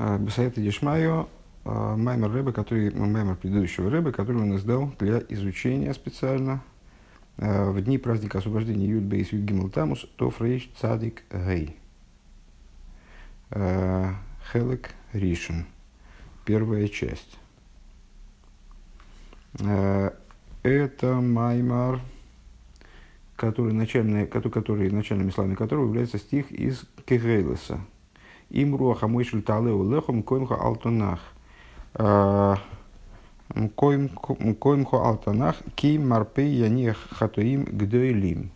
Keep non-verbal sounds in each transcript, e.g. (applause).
Бесаэта Дишмайо, маймер рыбы, который, маймер предыдущего рыбы, который он издал для изучения специально в дни праздника освобождения Юд Бейс Юд Тамус, то Фрейш Цадик Гей. Хелек Ришин. Первая часть. Это Маймар, который, начальный, который, начальными словами которого является стих из Кегейлеса. Им руаха мойшель талеу лехом коимха алтонах. Коимхо алтонах ки марпей яне хатуим гдойлим.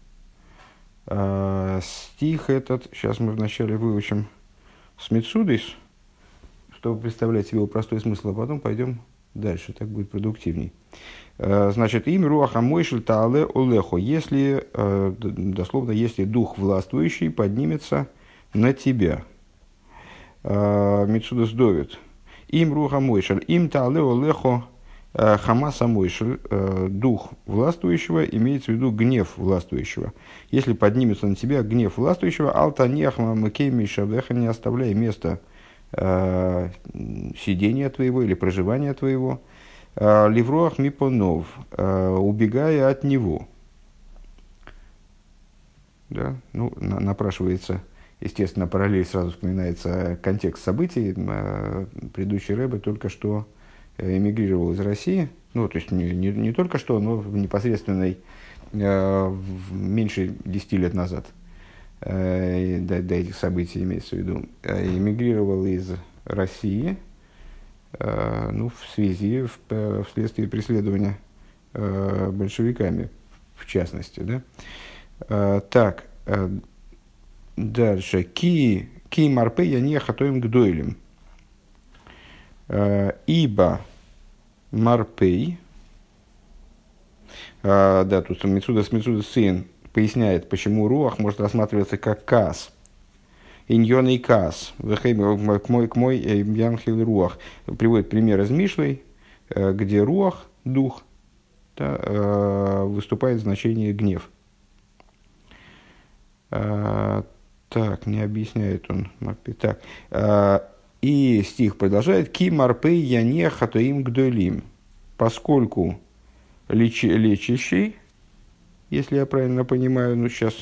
А, стих этот, сейчас мы вначале выучим с Мецудис, чтобы представлять себе его простой смысл, а потом пойдем дальше, так будет продуктивней. А, значит, им руаха мойшель таале олехо, если, дословно, если дух властвующий поднимется на тебя – Э, Мицудас Довид. Им руха мойшель, им талео лехо э, хамаса мойшель, э, дух властвующего, имеется в виду гнев властвующего. Если поднимется на тебя гнев властвующего, алтанехма макей мишавеха, не оставляй места сидения твоего или проживания твоего, ливроах мипонов, убегая от него. Да? Ну, напрашивается естественно, параллель сразу вспоминается контекст событий. Э, предыдущий Рэбе только что э, эмигрировал из России. Ну, то есть не, не, не только что, но в непосредственной, э, меньше 10 лет назад. До, до этих событий имеется в виду. Эмигрировал из России, ну, в связи, в, вследствие преследования большевиками, в частности. Да? Так, Дальше. Ки, ки марпе я не хатоем гдойлем. Э, ибо марпей, а, да, тут Мицуда с Мицуда сын поясняет, почему руах может рассматриваться как кас. Иньон и кас. К мой, к мой э, янхил руах. Приводит пример из Мишлей, э, где руах, дух, да, выступает в значении гнев. Так, не объясняет он. Так. А, и стих продолжает. Ки марпей яне хатоим гдолим. Поскольку лечи, лечащий, если я правильно понимаю, ну сейчас...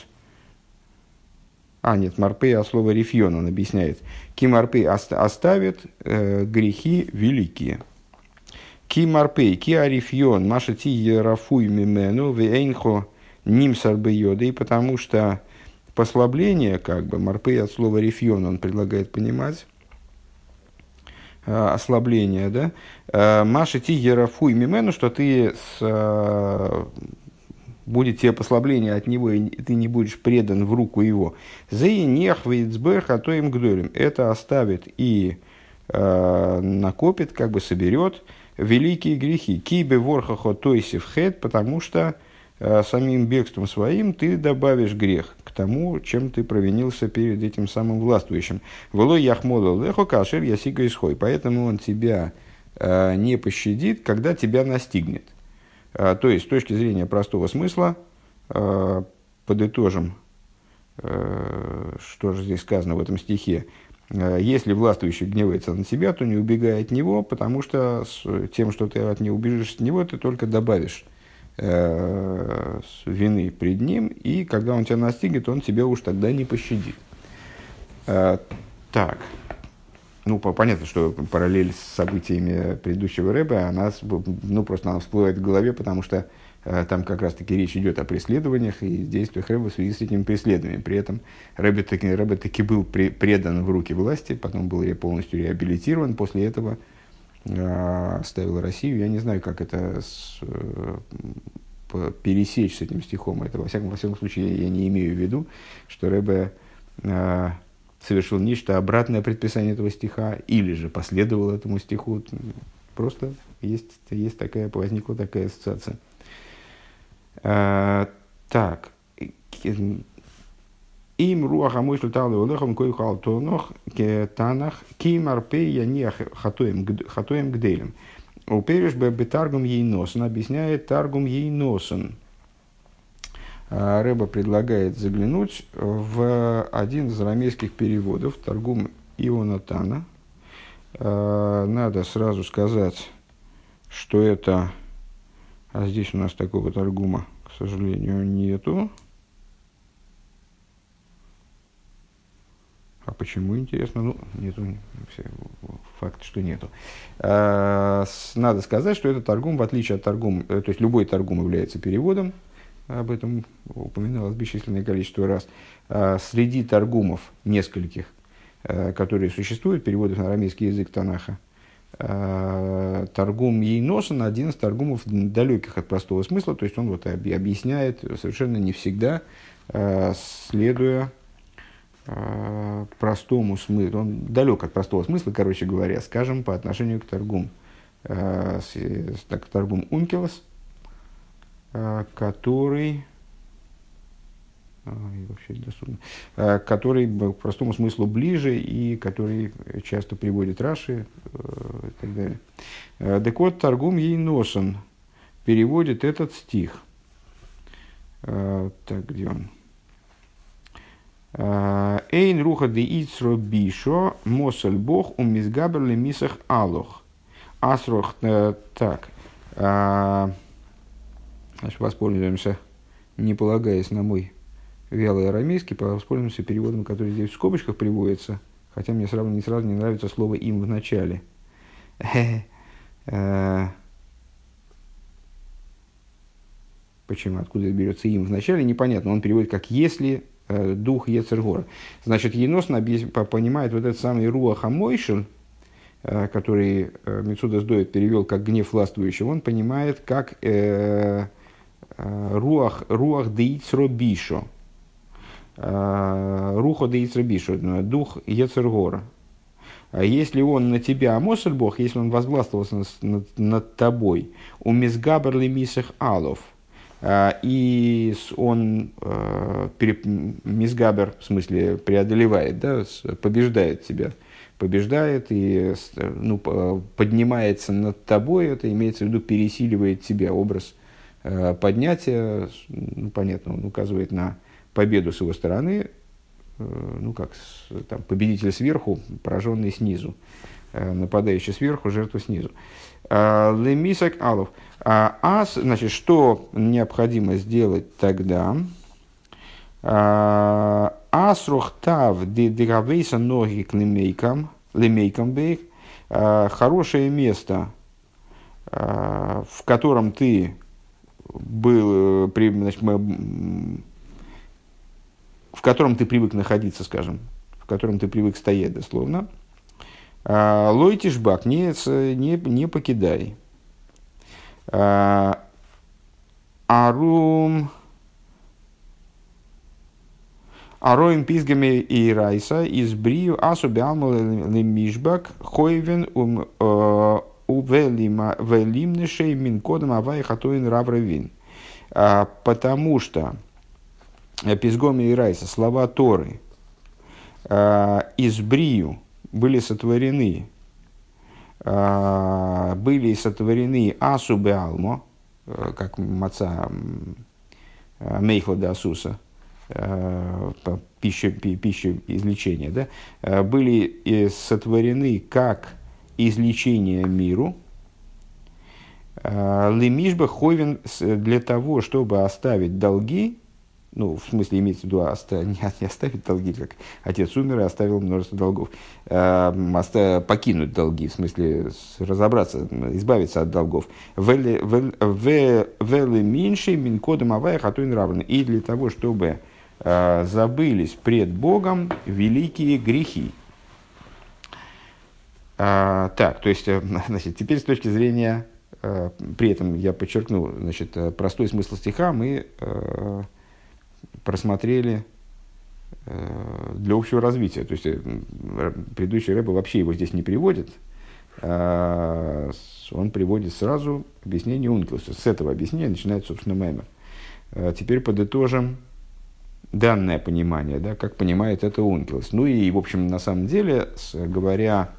А, нет, марпей, а слово рифьон он объясняет. Ки марпей оставит э, грехи великие. Ки марпей, ки арифьон, маша ти ерафуй мимену, вейнхо нимсар бейоды, потому что послабление, как бы, марпей от слова рефьон он предлагает понимать, а, ослабление, да, а, Маша ти ерафуй мимену, что ты с, а, будет тебе послабление от него, и ты не будешь предан в руку его. Заинех вейцбех, а то им гдолем. Это оставит и э, накопит, как бы соберет великие грехи. Кибе ворхахо тойсив хет, потому что э, самим бегством своим ты добавишь грех к тому, чем ты провинился перед этим самым властвующим. Воло яхмола лехо кашер ясига исхой. Поэтому он тебя э, не пощадит, когда тебя настигнет. Э, то есть, с точки зрения простого смысла, э, подытожим, э, что же здесь сказано в этом стихе. Э, если властвующий гневается на тебя, то не убегай от него, потому что тем, что ты от него убежишь от него, ты только добавишь э, вины пред ним, и когда он тебя настигнет, он тебя уж тогда не пощадит. Э, так, ну, понятно, что параллель с событиями предыдущего рэба, она, ну, просто она всплывает в голове, потому что э, там как раз-таки речь идет о преследованиях и действиях рэба в связи с этими преследованиями. При этом рэбе таки, рэбе таки был при, предан в руки власти, потом был полностью реабилитирован, после этого оставил Россию. Я не знаю, как это с, э, пересечь с этим стихом. Это, во всяком, во всяком случае, я не имею в виду, что Рэбе э, совершил нечто обратное предписание этого стиха, или же последовал этому стиху. Просто есть, есть такая, возникла такая ассоциация. Э, так, им руах амышль талы олехом кой хал тонох танах кимар я не хатуем гделем. Упереш бы бетаргум ей носен объясняет таргум ей носен. Рэба предлагает заглянуть в один из арамейских переводов, торгум Ионатана, Надо сразу сказать, что это... А здесь у нас такого торгума, к сожалению, нету. А почему, интересно? Ну, нету, факт, что нету. А, надо сказать, что этот торгум, в отличие от торгум, э, то есть любой торгум является переводом, об этом упоминалось бесчисленное количество раз. А, среди торгумов нескольких, э, которые существуют, переводов на арамейский язык Танаха, а, торгум Ейносан один из торгумов далеких от простого смысла, то есть он вот объясняет совершенно не всегда, следуя Э, простому смыслу, он далек от простого смысла, короче говоря, скажем, по отношению к торгум, э, так, торгум Ункелос, э, который, вообще доступно, который к простому смыслу ближе и который часто приводит Раши и так далее. Так торгум ей носен переводит этот стих. Так, где он? Эйн руха де ицро бишо, мосель бог, у мизгаберли мисах алох. Асрох, э, так, значит, воспользуемся, не полагаясь на мой вялый арамейский, воспользуемся переводом, который здесь в скобочках приводится, хотя мне сразу не сразу не нравится слово «им» в начале. Э, (laughs) почему, откуда берется «им» в начале, непонятно. Он переводит как «если Э, дух Ецергора. Значит, Енос понимает вот этот самый Руах Амойшин, э, который э, Мецуда Сдоет перевел как гнев властвующего, он понимает как э, Руах, руах Деицро Бишо. Руха Деицро Бишо, дух Ецергора. А если он на тебя, Амосель Бог, если он возгластвовался над, над, над тобой, у Мизгаберли Мисах Алов – и он э, мизгабер, в смысле, преодолевает, да, побеждает тебя, побеждает и ну, поднимается над тобой, это имеется в виду пересиливает тебя, образ э, поднятия, ну, понятно, он указывает на победу с его стороны, э, ну, как там, победитель сверху, пораженный снизу, нападающий сверху, жертва снизу. Лемисак Алов. А, а, значит, что необходимо сделать тогда? А, Асрухтав дегавейса ноги к лемейкам, лемейкам бейк. А, хорошее место, в котором ты был, значит, в котором ты привык находиться, скажем, в котором ты привык стоять дословно, Лойтишбак, не, не, не покидай. Арум... Ароим пизгами и райса из брию асу бялму лемишбак хойвен ум увелимнешей минкодом авай хатуин равравин. Потому что пизгоми и райса, слова Торы, из брию были сотворены а, были сотворены асубе алмо, э, как маца э, мейхла де асуса, э, пища, пища излечения, да, были сотворены как излечение миру, Лемишба ховен для того, чтобы оставить долги ну, в смысле, имеется в виду, оста, (laughs) не, не оставить долги, как отец умер и оставил множество долгов, а, оста, покинуть долги, в смысле, разобраться, избавиться от долгов. Вели меньше минкодом авая хатуин равен. И для того, чтобы а, забылись пред Богом великие грехи. А, так, то есть, э, (laughs) значит, теперь с точки зрения, а, при этом я подчеркну, значит, э, простой смысл стиха мы а, просмотрели э, для общего развития. То есть э, предыдущий рэб вообще его здесь не приводит, а он приводит сразу объяснение Ункилуса. С этого объяснения начинает, собственно, Маймер. А теперь подытожим данное понимание, да, как понимает это Ункилус. Ну и, в общем, на самом деле, говоря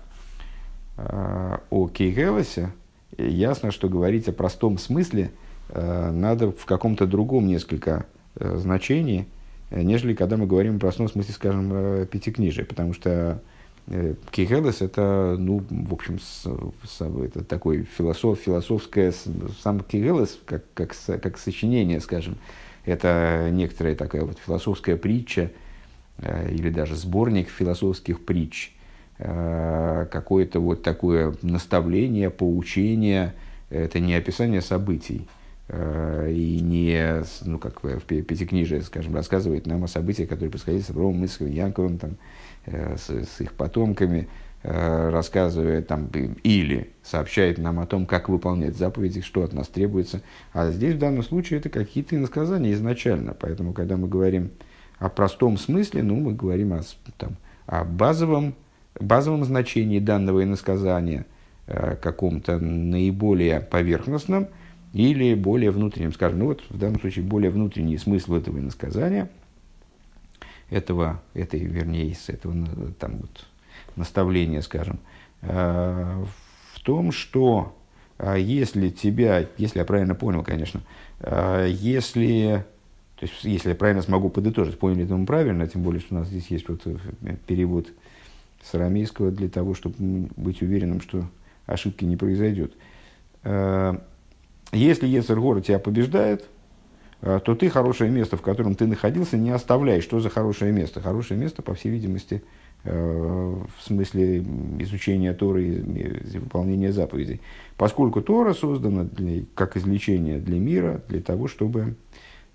э, о Кейгелосе, ясно, что говорить о простом смысле надо в каком-то другом несколько значении, э, нежели когда мы говорим о простом смысле, скажем, э, пятикнижия. Потому что Кигелес это, ну, в общем, с, с, это такой философ, философское, сам Кигелес, как, как, как сочинение, скажем, это некоторая такая вот философская притча, или даже сборник философских притч, какое-то вот такое наставление, поучение, это не описание событий, и не, ну, как в Пятикнижие, скажем, рассказывает нам о событиях, которые происходили с Авромом, Исхом, Янковым, там, Э, с, с их потомками, э, рассказывает там, или сообщает нам о том, как выполнять заповеди, что от нас требуется. А здесь в данном случае это какие-то иносказания изначально. Поэтому, когда мы говорим о простом смысле, ну, мы говорим о, там, о базовом, базовом значении данного иносказания, э, каком-то наиболее поверхностном или более внутреннем. Скажем, ну вот в данном случае более внутренний смысл этого иносказания – этого, этой, вернее, с этого там, вот, наставления, скажем, э, в том, что э, если тебя, если я правильно понял, конечно, э, если, то есть, если я правильно смогу подытожить, поняли это мы правильно, тем более, что у нас здесь есть вот перевод с арамейского для того, чтобы быть уверенным, что ошибки не произойдет. Если Ецергора тебя побеждает, Э, то ты хорошее место, в котором ты находился, не оставляй. Что за хорошее место? Хорошее место, по всей видимости, э, в смысле изучения Торы и выполнения заповедей. Поскольку Тора создана для, как излечение для мира, для того, чтобы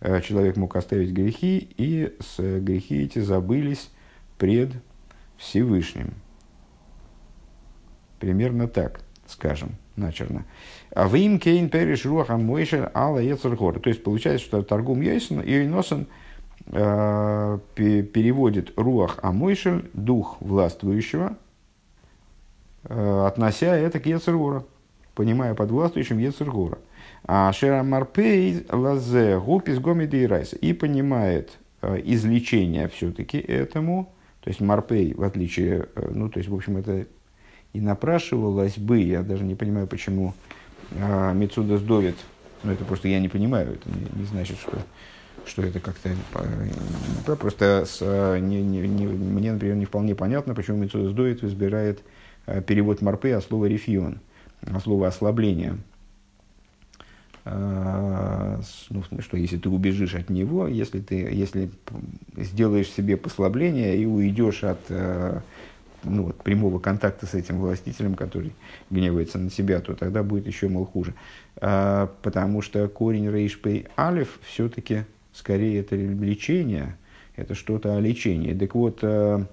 э, человек мог оставить грехи, и с грехи эти забылись пред Всевышним. Примерно так, скажем начерно. А им кейн переш руаха мойшер ала ецергор. То есть получается, что торгум Йойсон, Йойносен э, переводит руах амойшель, дух властвующего, э, относя это к Ецергора, понимая под властвующим Ецергора. А Шера Марпей лазе гупис гомиди и понимает э, излечение все-таки этому, то есть Марпей, в отличие, э, ну, то есть, в общем, это и напрашивалось бы, я даже не понимаю, почему а, Мецуда сдовит, но это просто я не понимаю, это не, не значит, что, что это как-то... Да, просто с, а, не, не, не, мне, например, не вполне понятно, почему Мецуда сдовит избирает а, перевод Марпе от слова рефион, от слова ослабление. Ну, что если ты убежишь от него, если ты если сделаешь себе послабление и уйдешь от ну, вот, прямого контакта с этим властителем, который гневается на себя, то тогда будет еще, мол, хуже. А, потому что корень рейшпей алиф все-таки скорее это лечение, это что-то о лечении. Так вот, а,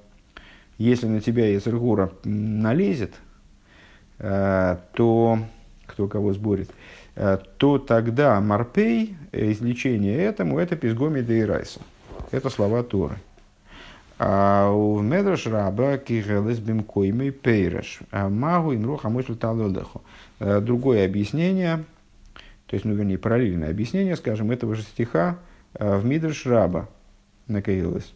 если на тебя Ецергура налезет, а, то кто кого сборит, а, то тогда Марпей, излечение этому, это пизгоми и райса. Это слова Торы. А у Медраш Раба Кигелес Бимкоймей Пейраш. А Магу им руха мысль талодеху. Э, другое объяснение, то есть, ну, вернее, параллельное объяснение, скажем, этого же стиха э, в Мидраш Раба на Кигелес.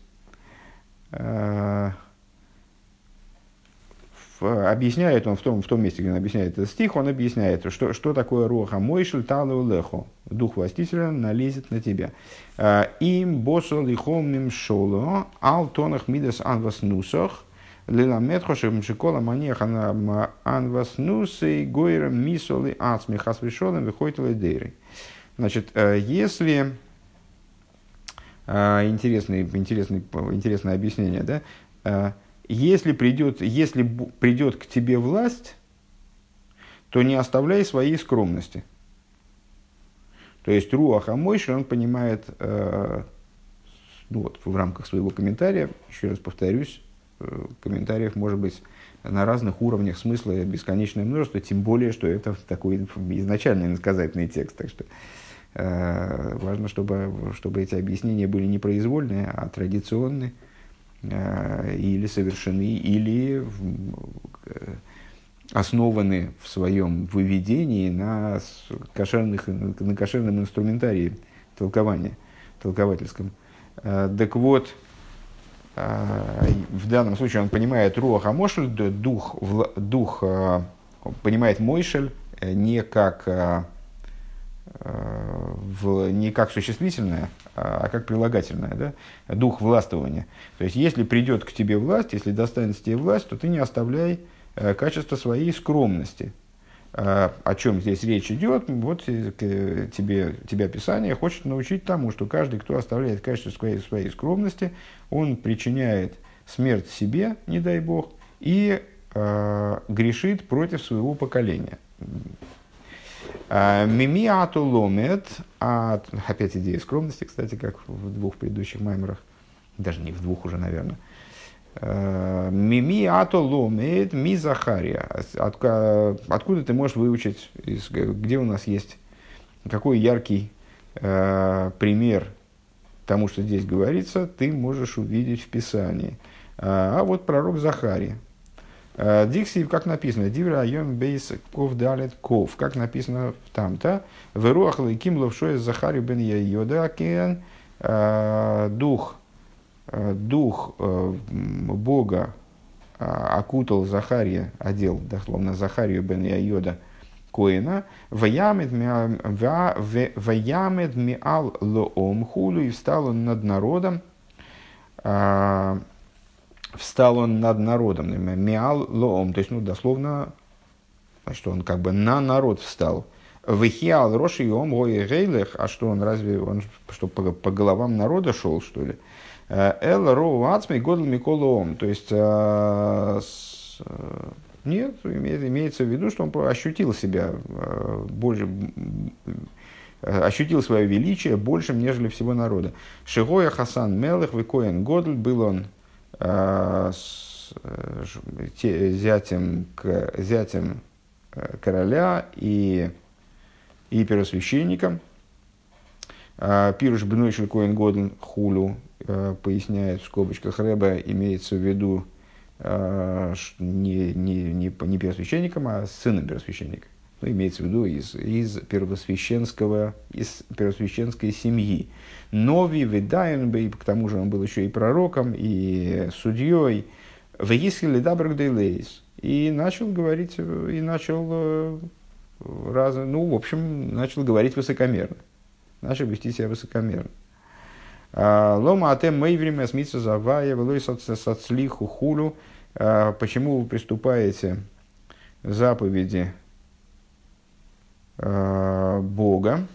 Э, объясняет он в том, в том месте, где он объясняет этот стих, он объясняет, что, что такое роха мойшель талу лехо. Дух властителя налезет на тебя. А, Им босо лихом мим шоло, ал тонах мидас анвас нусах, лиламет хошем шикола манеха на анвас нусы, гойра мисоли ацми хасвишолем выходит ледейры. Значит, э, если э, интересный, интересный, интересное объяснение, да, э, если придет, если придет к тебе власть, то не оставляй своей скромности. То есть Руаха Мойши, он понимает, э, ну вот, в рамках своего комментария, еще раз повторюсь, э, комментариев может быть на разных уровнях смысла бесконечное множество, тем более, что это такой изначальный иносказательный текст. Так что э, важно, чтобы, чтобы эти объяснения были не произвольные, а традиционные. Э, или совершены, или э, основаны в своем выведении на, кошерных, на кошерном инструментарии толкования, толковательском. Э, так вот, в данном случае он понимает руах амошель, дух, дух понимает мойшель не как в, не как существительное, а, а как прилагательное, да? дух властвования. То есть, если придет к тебе власть, если достанется тебе власть, то ты не оставляй качество своей скромности. О чем здесь речь идет? Вот тебе, тебя Писание хочет научить тому, что каждый, кто оставляет качество своей, своей скромности, он причиняет смерть себе, не дай бог, и э, грешит против своего поколения. Э, Мимиату ломет, а, опять идея скромности, кстати, как в двух предыдущих маймерах, даже не в двух уже, наверное. Э, Мими ато ломет ми Захария. От, откуда ты можешь выучить, где у нас есть, какой яркий э, пример тому, что здесь говорится, ты можешь увидеть в Писании. А вот пророк Захария. Э, Дикси, как написано, Дивра Айом Бейс Ков Далет Ков, как написано там-то, Веруах Лейким Ловшой Захарию Бен Йода Кен, э, дух, э, дух Бога окутал Захария, одел, дословно, Захарию Бен Йода Коина, Ваямед Миал Лоом Хулу, и встал он над народом, встал он над народом, миал лоом, то есть, ну, дословно, что он как бы на народ встал. Вихиал роши и ом гейлех, а что он разве, он что, по, по головам народа шел, что ли? Э, эл роу ацмей годл миколоом, то есть, а, с, нет, имеет, имеется в виду, что он ощутил себя больше, ощутил свое величие большим, нежели всего народа. Шигоя Хасан Мелых, Викоин Годль, был он Э, с те, зятем, к, зятем э, короля и, и первосвященником. Э, Пируш Бнойшель Коэн Годен Хулю поясняет в скобочках Рэба, имеется в виду не, не, не, не первосвященником, а сыном первосвященника. Ну, имеется в виду из, из первосвященского, из первосвященской семьи. Нови Ведайнбей, к тому же он был еще и пророком, и судьей. Вегисхили Дабрагдейлейс. И начал говорить, и начал, э, раз, ну, в общем, начал говорить высокомерно. Начал вести себя высокомерно. А, Лома атем мэй время смиться завая, велой сацлиху хулю. А, почему вы приступаете заповеди Бога,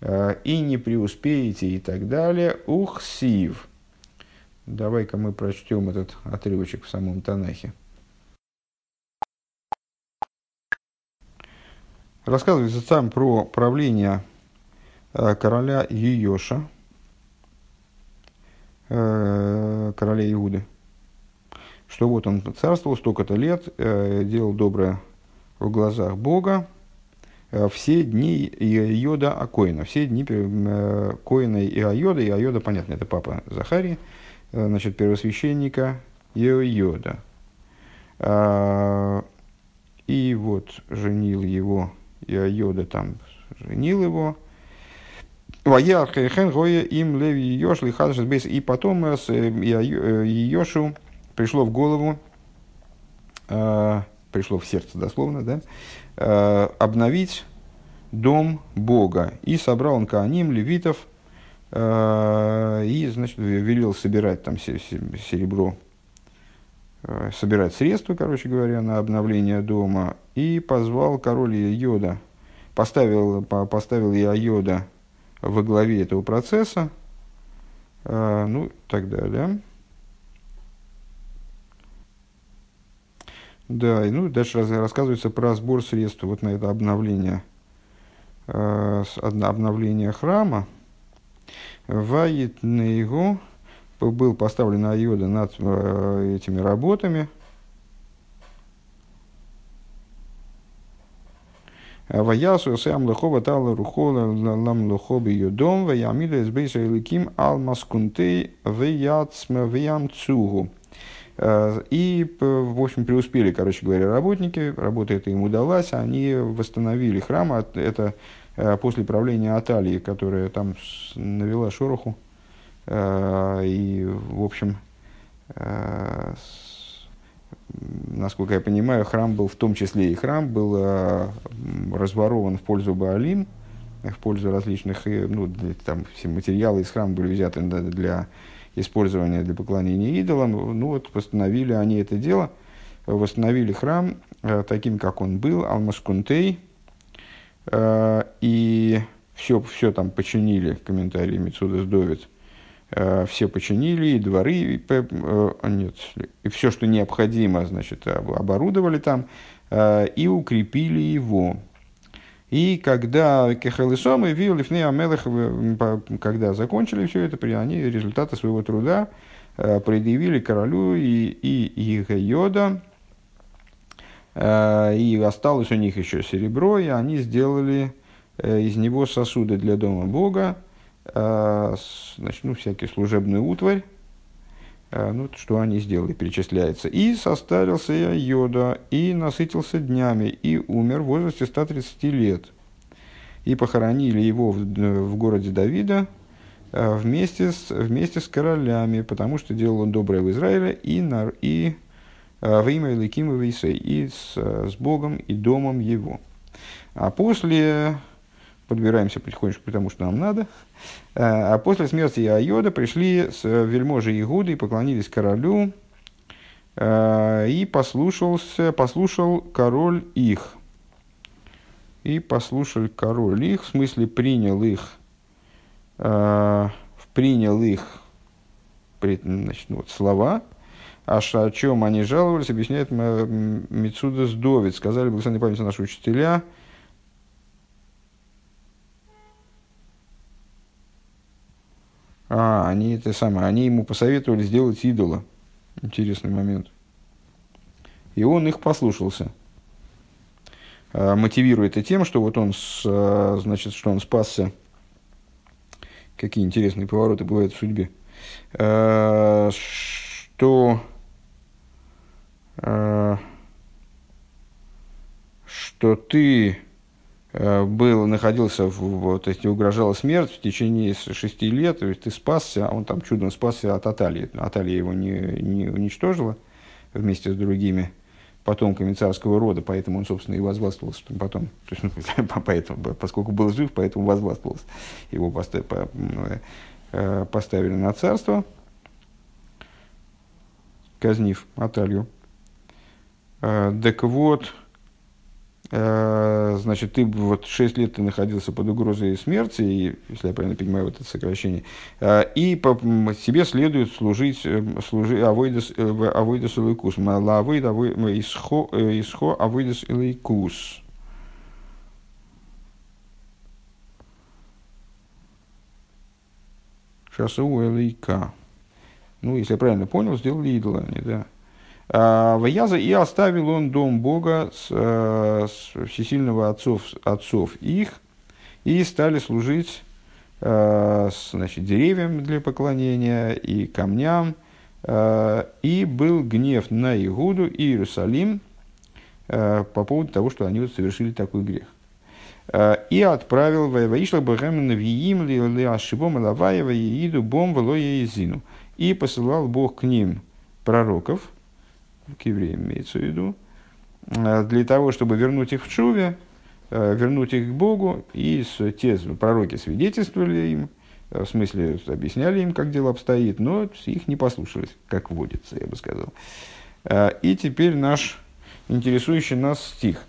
Э, и не преуспеете и так далее. Ух, сив. Давай-ка мы прочтем этот отрывочек в самом Танахе. Рассказывается там про правление э, короля Йоша, э, короля Иуды, что вот он царствовал столько-то лет, делал доброе в глазах Бога, Э, все дни Иода Акоина, все дни э, Коина и Айода, и Айода, понятно, это папа Захарии, э, значит, первосвященника Иода. И вот женил его, Иода там женил его, им леви Йош И потом Йошу пришло в голову, пришло в сердце дословно, да, Э, обновить дом Бога. И собрал он Кааним, левитов, э, и, значит, велел собирать там серебро, э, собирать средства, короче говоря, на обновление дома. И позвал король Йода, поставил, поставил я Йода во главе этого процесса, ну, так Да, и ну, дальше рассказывается про сбор средств вот на это обновление, э, обновление храма. Ваит его был поставлен Айода над э, этими работами. Ваясу сам лохова тала рухола лам лохоби йодом, ваямида из бейса иликим ал маскунтей ваяцма ваямцугу. Э, и, в общем, преуспели, короче говоря, работники, работа эта им удалась, они восстановили храм, это э, после правления Аталии, которая там навела шороху, э, и, в общем, насколько я понимаю, храм был в том числе и храм был разворован в пользу Баалим, в пользу различных, ну, там все материалы из храма были взяты для использования для поклонения идолам. Ну вот восстановили они это дело, восстановили храм э, таким, как он был, Алмашкунтей, э, и все, все там починили, комментарии Мецуда Сдовит, э, все починили, и дворы, и, нет, и все, что необходимо, значит, оборудовали там, и укрепили его. И когда Кехелесом и Вил Лифней Амелех, когда закончили все это, они результаты своего труда э, предъявили королю и, и, и Йода, э, и осталось у них еще серебро, и они сделали э, из него сосуды для дома Бога, значит, ну, всякий служебный утварь, ну, что они сделали, перечисляется. И состарился я Йода, и насытился днями, и умер в возрасте 130 лет. И похоронили его в, в городе Давида вместе с, вместе с королями, потому что делал он доброе в Израиле и, на, и во имя Иликима Вейсей, и с, с Богом и домом его. А после подбираемся потихонечку к тому, что нам надо. А, а после смерти Айода пришли с вельможи Игуды и поклонились королю, а, и послушался, послушал король их. И послушал король их, в смысле принял их, принял их значит, вот, слова, а о чем они жаловались, объясняет Мецуда Сдовец. Сказали, благословенной памяти наши учителя – А, они это самое, они ему посоветовали сделать идола. Интересный момент. И он их послушался. А, мотивирует это тем, что вот он, с, а, значит, что он спасся. Какие интересные повороты бывают в судьбе. А, что что ты был, находился, в, то есть угрожала смерть в течение шести лет, то есть ты спасся, а он там чудом спасся от Аталии. Аталия его не, не уничтожила вместе с другими потомками царского рода, поэтому он, собственно, и возваствовался потом. То есть, ну, (laughs) поэтому, поскольку был жив, поэтому возваствовался. Его поставили, э, поставили на царство, казнив Аталью. Э, так вот, Э, значит, ты вот 6 лет ты находился под угрозой смерти, и, если я правильно понимаю вот это сокращение, э, и по, себе следует служить э, служи, авойдес, авойдес илайкус, мала авойд исхо, исхо авойдес илайкус. Сейчас у илайка. Ну, если я правильно понял, сделали идола они, да. А, Ваяза и оставил он дом Бога с, э, с всесильного отцов, отцов их, и стали служить э, значит, деревьям для поклонения и камням. Э, и был гнев на Игуду и Иерусалим по поводу того, что они вот совершили такой грех. И отправил Ваишла Бахамина Виим ли Ашибом Лаваева Ииду Бом Велоя И посылал Бог к ним пророков – к евреям имеется в виду, э, для того, чтобы вернуть их в Чуве, э, вернуть их к Богу, и те пророки свидетельствовали им, э, в смысле объясняли им, как дело обстоит, но их не послушались, как водится, я бы сказал. И теперь наш интересующий нас стих.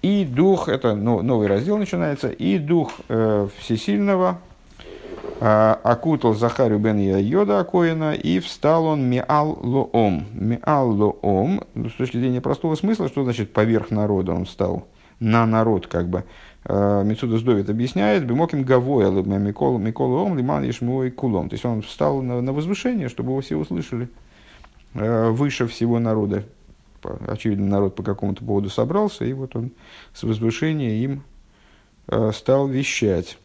И дух, это новый раздел начинается, и дух всесильного, окутал Захарю бен Йода Акоина, и встал он миал лоом. Миал лоом, с точки зрения простого смысла, что значит поверх народа он встал, на народ как бы. А, Мецуда Сдовит объясняет, бимоким гавоя, микол ом, лиман ешмуой кулом. То есть он встал на, на возвышение, чтобы его все услышали, а, выше всего народа. Очевидно, народ по какому-то поводу собрался, и вот он с возвышения им стал вещать.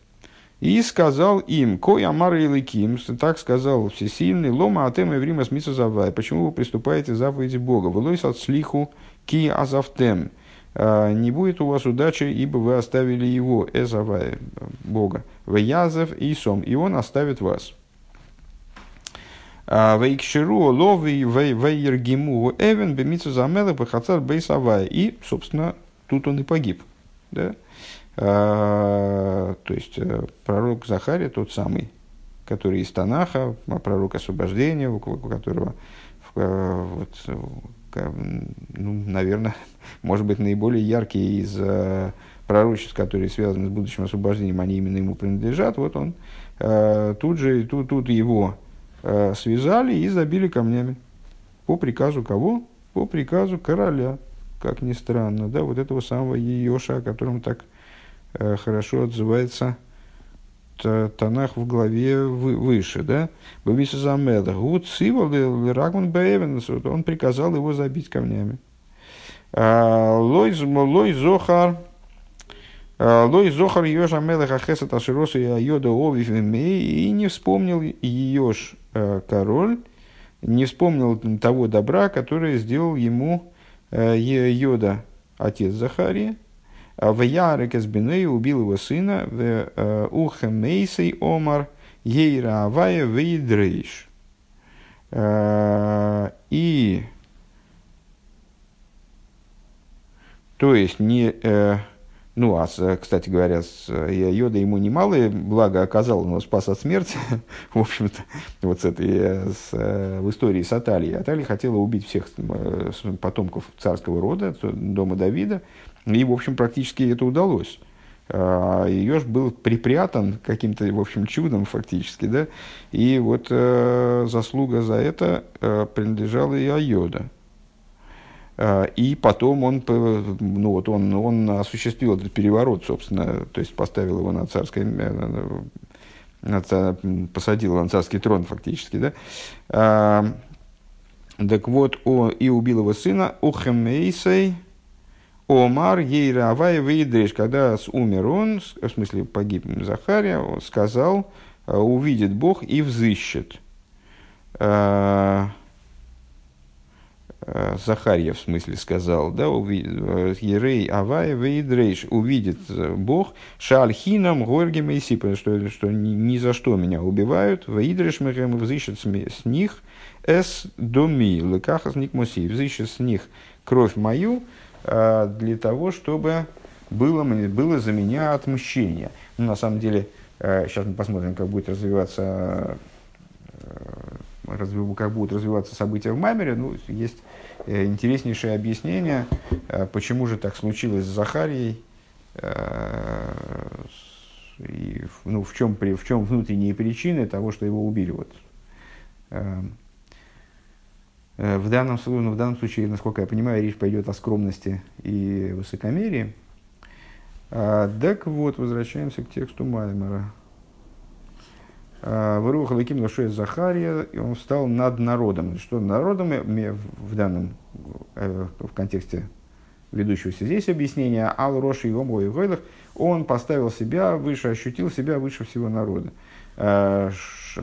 И сказал им, кой амар и ликим, так сказал всесильный, лома атем и время смису завай. Почему вы приступаете заповеди Бога? Вылойс от слиху ки азавтем. А, не будет у вас удачи, ибо вы оставили его, эзавай, Бога. В язов и сом, и он оставит вас. Вейкширу лови вейергиму эвен бемицу замелы пахацар бейсавая. И, собственно, тут он и погиб. Да? А, то есть, э, пророк Захария, тот самый, который из Танаха, а пророк освобождения, у которого э, вот, ну, наверное, (laughs) может быть, наиболее яркие из э, пророчеств, которые связаны с будущим освобождением, они именно ему принадлежат. Вот он э, тут же, тут, тут его э, связали и забили камнями. По приказу кого? По приказу короля, как ни странно, да, вот этого самого Йоша, о котором так э, хорошо отзывается Танах в главе выше, да? Бависа Замеда. Гуд Сивал Рагман Бэвенс. Он приказал его забить камнями. А, лой Зохар. А, Лой Зохар Йош Амелех Ахеса Таширосу и Айода Овив и не вспомнил Йош э, король, не вспомнил того добра, которое сделал ему э, Йода, отец Захария, в Ярек Эсбиней убил его сына, в Ухемейсей Омар Ейра Авая Вейдрейш. И то есть не, ну, а, кстати говоря, Йода ему немалое благо оказал, его спас от смерти, (laughs) в общем-то, вот с этой, с, в истории с Аталией. Аталия хотела убить всех потомков царского рода, дома Давида, и, в общем, практически это удалось. А, Ее ж был припрятан каким-то, в общем, чудом фактически, да, и вот э, заслуга за это э, принадлежала и Айода. Э, и потом он, ну вот он, он осуществил этот переворот, собственно, то есть поставил его на царское, на, посадил его на царский трон фактически, да. Э, так вот, он и убил его сына Ухемейсей, Омар Ейра Авая Вейдреш, когда умер он, в смысле погиб Захария, он сказал, «А, увидит Бог и взыщет. А, Захария, в смысле, сказал, да, увидит, Ерей Авая Вейдрейш, увидит Бог, Шальхинам Горгем и Сипа, что, что ни, ни за что меня убивают, Вейдреш Мехем взыщет с них, Эс Доми, Лекахас Никмуси, взыщет с них кровь мою, Э, для того, чтобы было, было за меня отмщение. Ну, на самом деле, сейчас э, мы посмотрим, как будет развиваться э, как будут развиваться события в Маймере. Ну, есть интереснейшее объяснение, почему же так случилось с Захарией, и, ну, в, чем, в чем внутренние причины того, что его убили. Вот. Э, в данном, ну, в данном случае, насколько я понимаю, речь пойдет о скромности и высокомерии. А, так вот, возвращаемся к тексту Маймера. А, Вырух Лаким Лашой Захария, и он встал над народом. Что народом в данном, э, в контексте ведущегося здесь объяснения, Ал Роши и Омой он поставил себя выше, ощутил себя выше всего народа.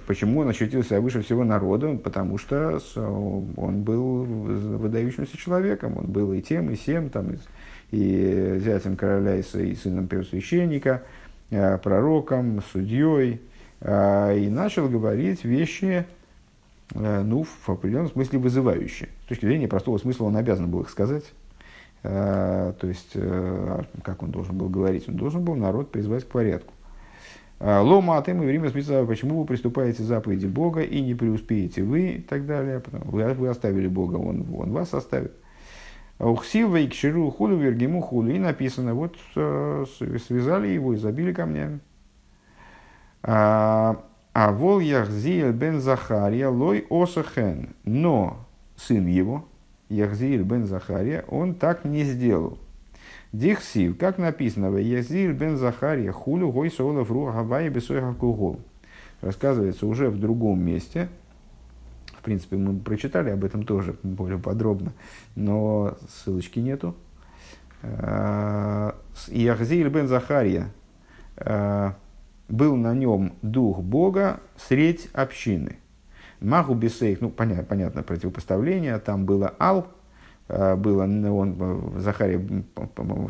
Почему он ощутил себя выше всего народа? Потому что он был выдающимся человеком, он был и тем, и всем, там, и, и зятем короля, и, и сыном первосвященника, э, пророком, судьей, э, и начал говорить вещи, э, ну, в определенном смысле вызывающие. С точки зрения простого смысла он обязан был их сказать. То есть, как он должен был говорить? Он должен был народ призвать к порядку. А, Лома от и время списал, почему вы приступаете заповеди Бога и не преуспеете вы и так далее. Вы, вы оставили Бога, он, он вас оставит. А Ухсива и кширу худу вергему худу. И написано, вот э, связали его и забили камнями. А, а вол Яхзиэль бен Захария лой осахен. Но сын его, Яхзиэль бен Захария, он так не сделал. Дихсив, как написано, в бен Захария хулю гой соолов руха хавай бесойха кугол. Рассказывается уже в другом месте. В принципе, мы прочитали об этом тоже более подробно, но ссылочки нету. Яхзир бен Захария был на нем дух Бога средь общины. Магу бесейх, ну понятно, понятно противопоставление, там было ал, Э, было, он, э, Захария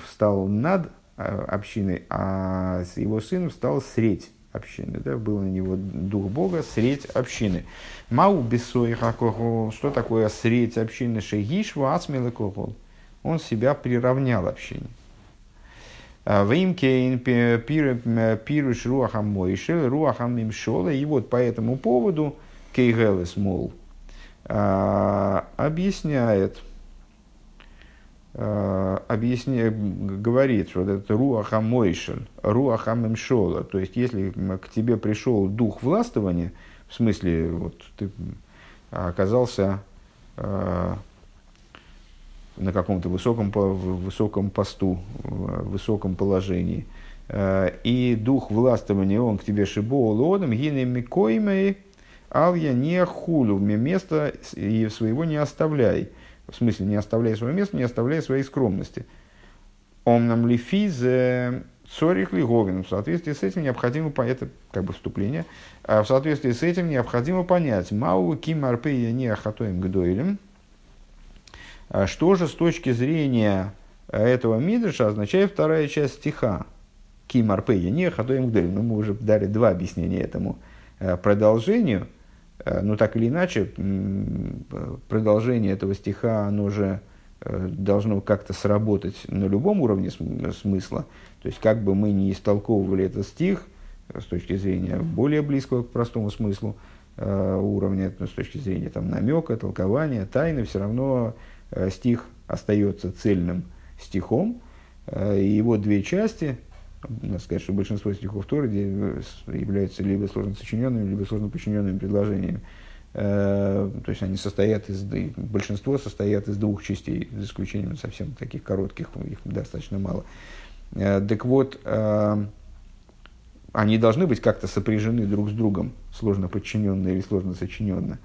встал над э, общиной, а его сын встал средь общины. Да? Был на него дух Бога, средь общины. מהו בתוך что такое средь общины? שהשווה עצמו להם Он себя приравнял общине. А, ואם כן פירוש רוח המושל, רוח הממשלה. И вот по этому поводу Кейгелес, мол, а, объясняет, а, объясняет, говорит, что вот это руаха мойшель, руаха мимшола. То есть, если к тебе пришел дух властвования, в смысле, вот ты оказался на каком-то высоком, высоком посту, высоком положении. Э, и дух властвования, он к тебе шибо лодом, гинеми коймей, алья не хулю, место и своего не оставляй. В смысле, не оставляй свое место, не оставляй своей скромности. Он нам лифиз цорих лиговин. В соответствии с этим необходимо это как бы вступление, а в соответствии с этим необходимо понять, мау ким арпея не ахатоем гдоилем, а что же с точки зрения э, этого мидраша означает вторая часть стиха? Ким не хатоем гдоль. Ну, мы уже дали два объяснения этому э, продолжению. Э, но так или иначе, продолжение этого стиха, оно же должно как-то сработать на любом уровне смысла. То есть, как бы мы не истолковывали этот стих с точки зрения более близкого к простому смыслу уровня, с точки зрения там, намека, толкования, тайны, все равно стих остается цельным стихом, э, и его две части, надо сказать, что большинство стихов Торы э, являются либо сложно сочиненными, либо сложно подчиненными предложениями. То есть они состоят из, большинство состоят из двух частей, за исключением совсем таких коротких, их достаточно мало. Так вот, они должны быть как-то сопряжены друг с другом, сложно подчиненные или сложно сочиненно.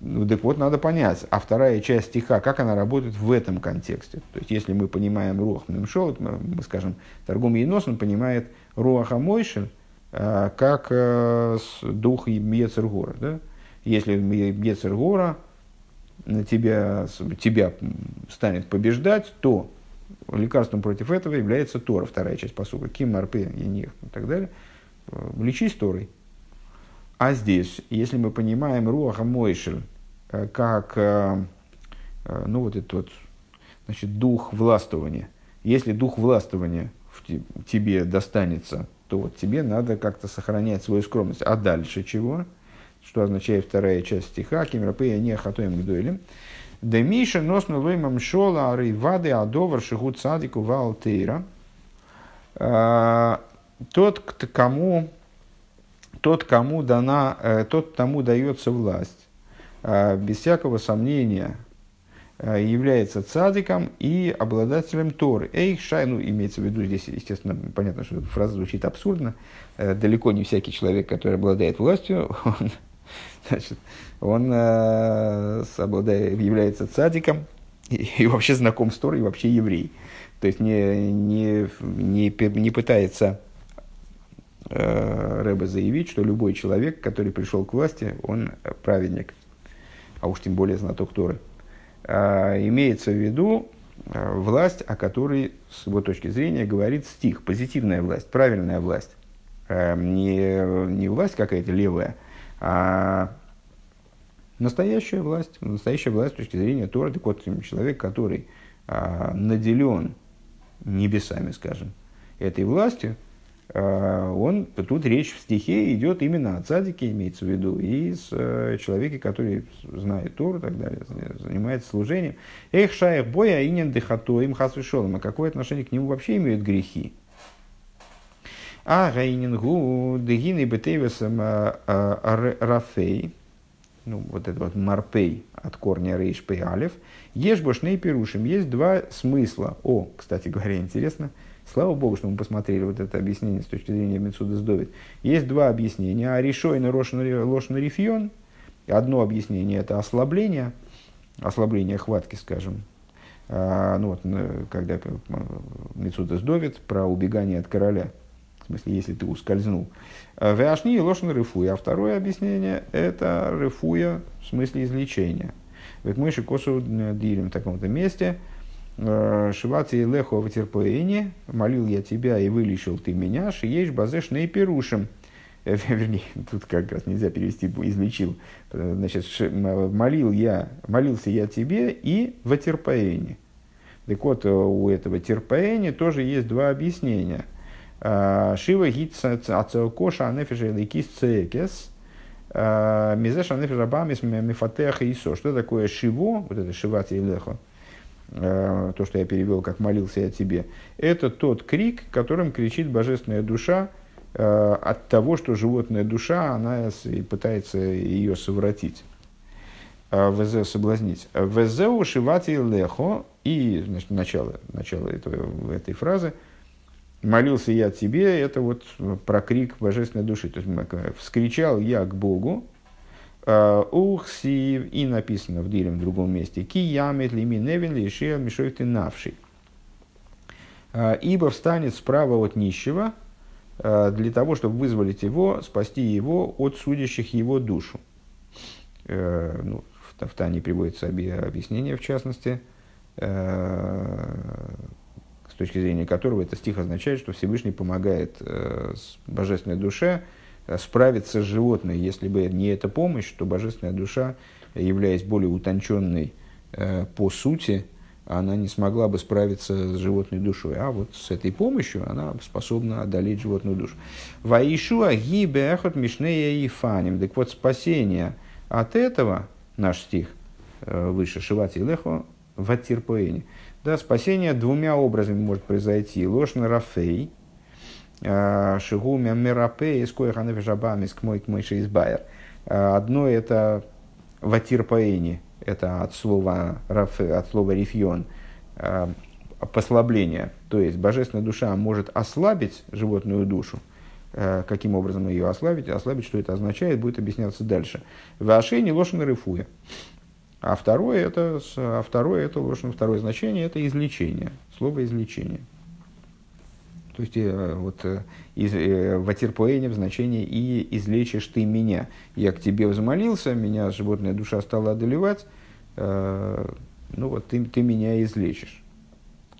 Ну, так вот, надо понять, а вторая часть стиха, как она работает в этом контексте. То есть, если мы понимаем Руах Мемшол, мы скажем, Торгум Енос, он понимает Руаха Мойшин э, как э, дух Ецергора. Да? Если Ецергора тебя, тебя станет побеждать, то лекарством против этого является Тора, вторая часть посука, Ким, Марпе, Енех и так далее. Э, лечись Торой. А здесь, если мы понимаем Руаха Мойшель э, как э, э, ну, вот этот вот, значит, дух властвования, если дух властвования в тебе достанется, то вот тебе надо как-то сохранять свою скромность. А дальше чего? Что означает вторая часть стиха, Кимрапея не хатоем гдойлем. Да Миша носно лоймам шола ары вады адовар шигу цадику валтейра. Тот, кому тот, кому дана, э, тот, тому дается власть, э, без всякого сомнения э, является цадиком и обладателем Торы. Эйх шай, ну, имеется в виду здесь, естественно, понятно, что фраза звучит абсурдно. Далеко не всякий человек, который обладает властью, (laughs) он, значит, он обладает, является цадиком и, и вообще знаком с Торой, и вообще еврей. То есть не, не, не, не пытается э, Рэбе заявить, что любой человек, который пришел к власти, он праведник, а уж тем более знаток Торы. А, имеется в виду э, власть, о которой, с его точки зрения, говорит стих, позитивная власть, правильная власть. Э, не, не власть какая-то левая, а настоящая власть, настоящая власть с точки зрения Торы. Так вот, человек, который а, наделен небесами, скажем, этой властью, он, тут речь в стихе идет именно о цадике, имеется в виду, и с э, человеке, который знает Тору и так далее, занимается служением. Эх, шаях боя, инен дыхато, им хасвишолом. А какое отношение к нему вообще имеют грехи? А гайнингу дегины бетейвесом а, а, рафей, ну, вот это вот марпей от корня рейш пей алев, ешь бошней перушим. Есть два смысла. О, кстати говоря, интересно – Слава Богу, что мы посмотрели вот это объяснение с точки зрения Мецуда Сдовит. Есть два объяснения. А решой на Лошна Рифьон. Одно объяснение – это ослабление, ослабление хватки, скажем. А, ну вот, когда Мецуда Сдовит про убегание от короля. В смысле, если ты ускользнул. А, Вяшни и Лошна Рифуя. А второе объяснение – это Рифуя в смысле излечения. Ведь мы Косу Дилем в таком-то месте – Шивати лехо в терпоэне, молил я тебя и вылечил ты меня, шиешь базеш перушим. (laughs) Вернее, тут как раз нельзя перевести излечил. Значит, молил я, молился я тебе и в терпоэне. Так вот, у этого терпоэне тоже есть два объяснения. Шива гит ацеокоша анефиша ликис цекес – Мизеша нефишабамис мифатеха исо. Что такое шиво, вот это шивати лехо, то, что я перевел, как молился я тебе, это тот крик, которым кричит божественная душа от того, что животная душа, она пытается ее совратить. ВЗ соблазнить. ВЗ ушивати лехо, и значит, начало, начало этого, этой фразы – молился я тебе, это вот про крик божественной души. То есть, вскричал я к Богу, а, ух, си, и написано в Дилем в другом месте, ки ямет лими невин лишия мишой ты навший. А, ибо встанет справа от нищего, а, для того, чтобы вызволить его, спасти его от судящих его душу. Э, ну, в, Тане приводится объяснение, в частности, э, с точки зрения которого этот стих означает, что Всевышний помогает э, божественной душе э, справиться с животной. Если бы не эта помощь, то божественная душа, являясь более утонченной э, по сути, она не смогла бы справиться с животной душой. А вот с этой помощью она способна одолеть животную душу. Ваишуа гибехот мишнея и фаним. Так вот, спасение от этого, наш стих э, выше, Шивати Лехо, в Аттирпоэне – да, спасение двумя образами может произойти. Ложь на Рафей, а, Шигумя Мерапе, Искоя Ханефишабамис к мой к избайер. А, одно это ватир паэни, это от слова, от слова рифьон, а, послабление. То есть божественная душа может ослабить животную душу. Каким образом ее ослабить? Ослабить, что это означает, будет объясняться дальше. В Ашене лошен рифуя. А второе это, а второе это второе значение это излечение, слово излечение. То есть э, вот э, из, э, в Атерпоэне в значении «и излечишь ты меня». Я к тебе взмолился, меня животная душа стала одолевать, ну вот ты, ты меня излечишь.